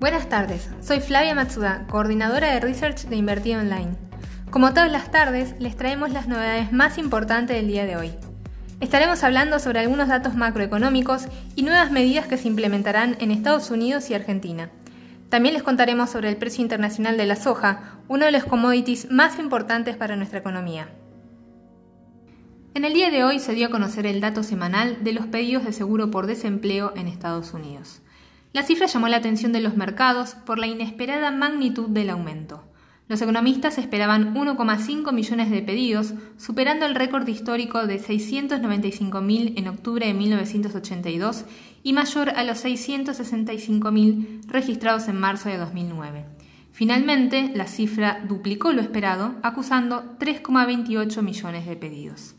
Buenas tardes, soy Flavia Matsuda, coordinadora de Research de Invertir Online. Como todas las tardes, les traemos las novedades más importantes del día de hoy. Estaremos hablando sobre algunos datos macroeconómicos y nuevas medidas que se implementarán en Estados Unidos y Argentina. También les contaremos sobre el precio internacional de la soja, uno de los commodities más importantes para nuestra economía. En el día de hoy se dio a conocer el dato semanal de los pedidos de seguro por desempleo en Estados Unidos. La cifra llamó la atención de los mercados por la inesperada magnitud del aumento. Los economistas esperaban 1,5 millones de pedidos, superando el récord histórico de 695.000 en octubre de 1982 y mayor a los 665.000 registrados en marzo de 2009. Finalmente, la cifra duplicó lo esperado, acusando 3,28 millones de pedidos.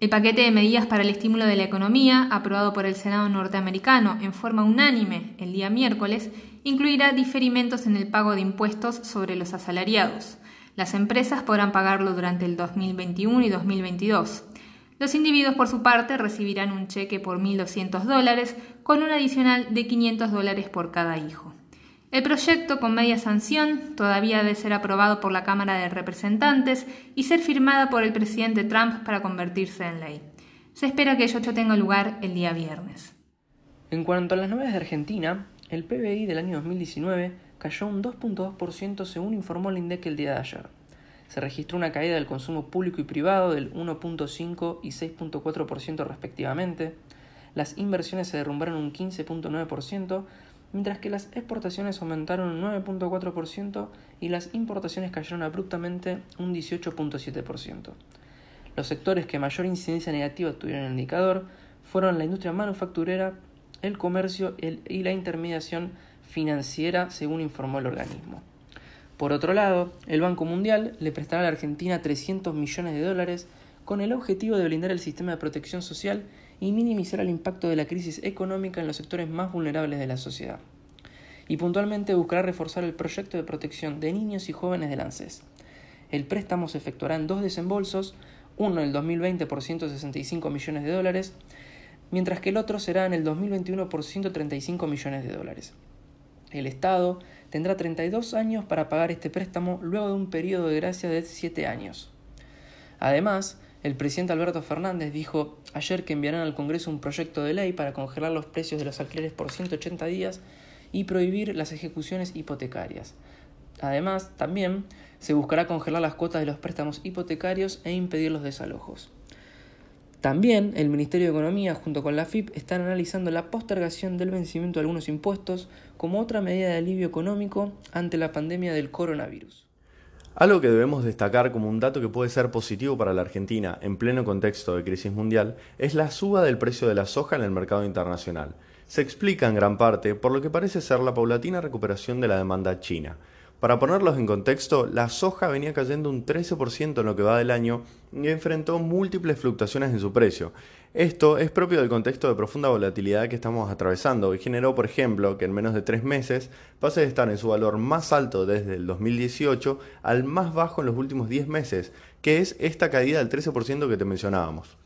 El paquete de medidas para el estímulo de la economía, aprobado por el Senado norteamericano en forma unánime el día miércoles, incluirá diferimentos en el pago de impuestos sobre los asalariados. Las empresas podrán pagarlo durante el 2021 y 2022. Los individuos, por su parte, recibirán un cheque por 1.200 dólares con un adicional de 500 dólares por cada hijo. El proyecto, con media sanción, todavía debe ser aprobado por la Cámara de Representantes y ser firmada por el presidente Trump para convertirse en ley. Se espera que ello tenga lugar el día viernes. En cuanto a las novedades de Argentina, el PBI del año 2019 cayó un 2.2% según informó el INDEC el día de ayer. Se registró una caída del consumo público y privado del 1.5 y 6.4% respectivamente. Las inversiones se derrumbaron un 15.9%, mientras que las exportaciones aumentaron un 9.4% y las importaciones cayeron abruptamente un 18.7%. Los sectores que mayor incidencia negativa tuvieron en el indicador fueron la industria manufacturera, el comercio y la intermediación financiera, según informó el organismo. Por otro lado, el Banco Mundial le prestará a la Argentina 300 millones de dólares con el objetivo de blindar el sistema de protección social y minimizar el impacto de la crisis económica en los sectores más vulnerables de la sociedad. Y puntualmente buscará reforzar el proyecto de protección de niños y jóvenes del ANSES. El préstamo se efectuará en dos desembolsos, uno en el 2020 por 165 millones de dólares, mientras que el otro será en el 2021 por 135 millones de dólares. El Estado tendrá 32 años para pagar este préstamo luego de un periodo de gracia de 7 años. Además, el presidente Alberto Fernández dijo ayer que enviarán al Congreso un proyecto de ley para congelar los precios de los alquileres por 180 días y prohibir las ejecuciones hipotecarias. Además, también se buscará congelar las cuotas de los préstamos hipotecarios e impedir los desalojos. También el Ministerio de Economía junto con la FIP están analizando la postergación del vencimiento de algunos impuestos como otra medida de alivio económico ante la pandemia del coronavirus. Algo que debemos destacar como un dato que puede ser positivo para la Argentina en pleno contexto de crisis mundial es la suba del precio de la soja en el mercado internacional. Se explica en gran parte por lo que parece ser la paulatina recuperación de la demanda china. Para ponerlos en contexto, la soja venía cayendo un 13% en lo que va del año y enfrentó múltiples fluctuaciones en su precio. Esto es propio del contexto de profunda volatilidad que estamos atravesando y generó, por ejemplo, que en menos de tres meses pase de estar en su valor más alto desde el 2018 al más bajo en los últimos 10 meses, que es esta caída del 13% que te mencionábamos.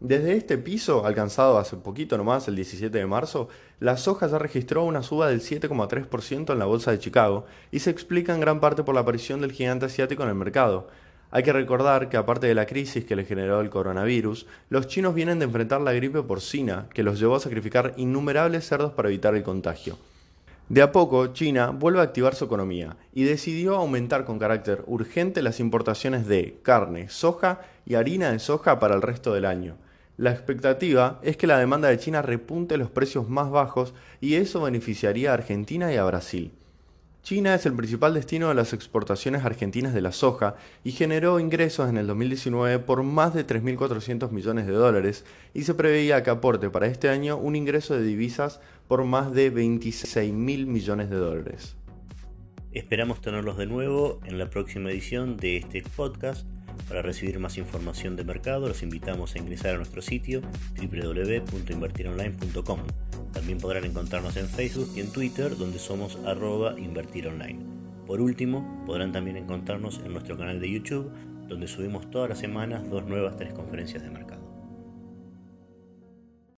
Desde este piso, alcanzado hace poquito nomás, el 17 de marzo, la soja ya registró una suba del 7,3% en la bolsa de Chicago y se explica en gran parte por la aparición del gigante asiático en el mercado. Hay que recordar que aparte de la crisis que le generó el coronavirus, los chinos vienen de enfrentar la gripe porcina, que los llevó a sacrificar innumerables cerdos para evitar el contagio. De a poco, China vuelve a activar su economía y decidió aumentar con carácter urgente las importaciones de carne, soja y harina de soja para el resto del año. La expectativa es que la demanda de China repunte los precios más bajos y eso beneficiaría a Argentina y a Brasil. China es el principal destino de las exportaciones argentinas de la soja y generó ingresos en el 2019 por más de 3.400 millones de dólares y se preveía que aporte para este año un ingreso de divisas por más de 26.000 millones de dólares. Esperamos tenerlos de nuevo en la próxima edición de este podcast para recibir más información de mercado, los invitamos a ingresar a nuestro sitio www.invertironline.com. También podrán encontrarnos en Facebook y en Twitter, donde somos arroba invertironline. Por último, podrán también encontrarnos en nuestro canal de YouTube, donde subimos todas las semanas dos nuevas tres conferencias de mercado.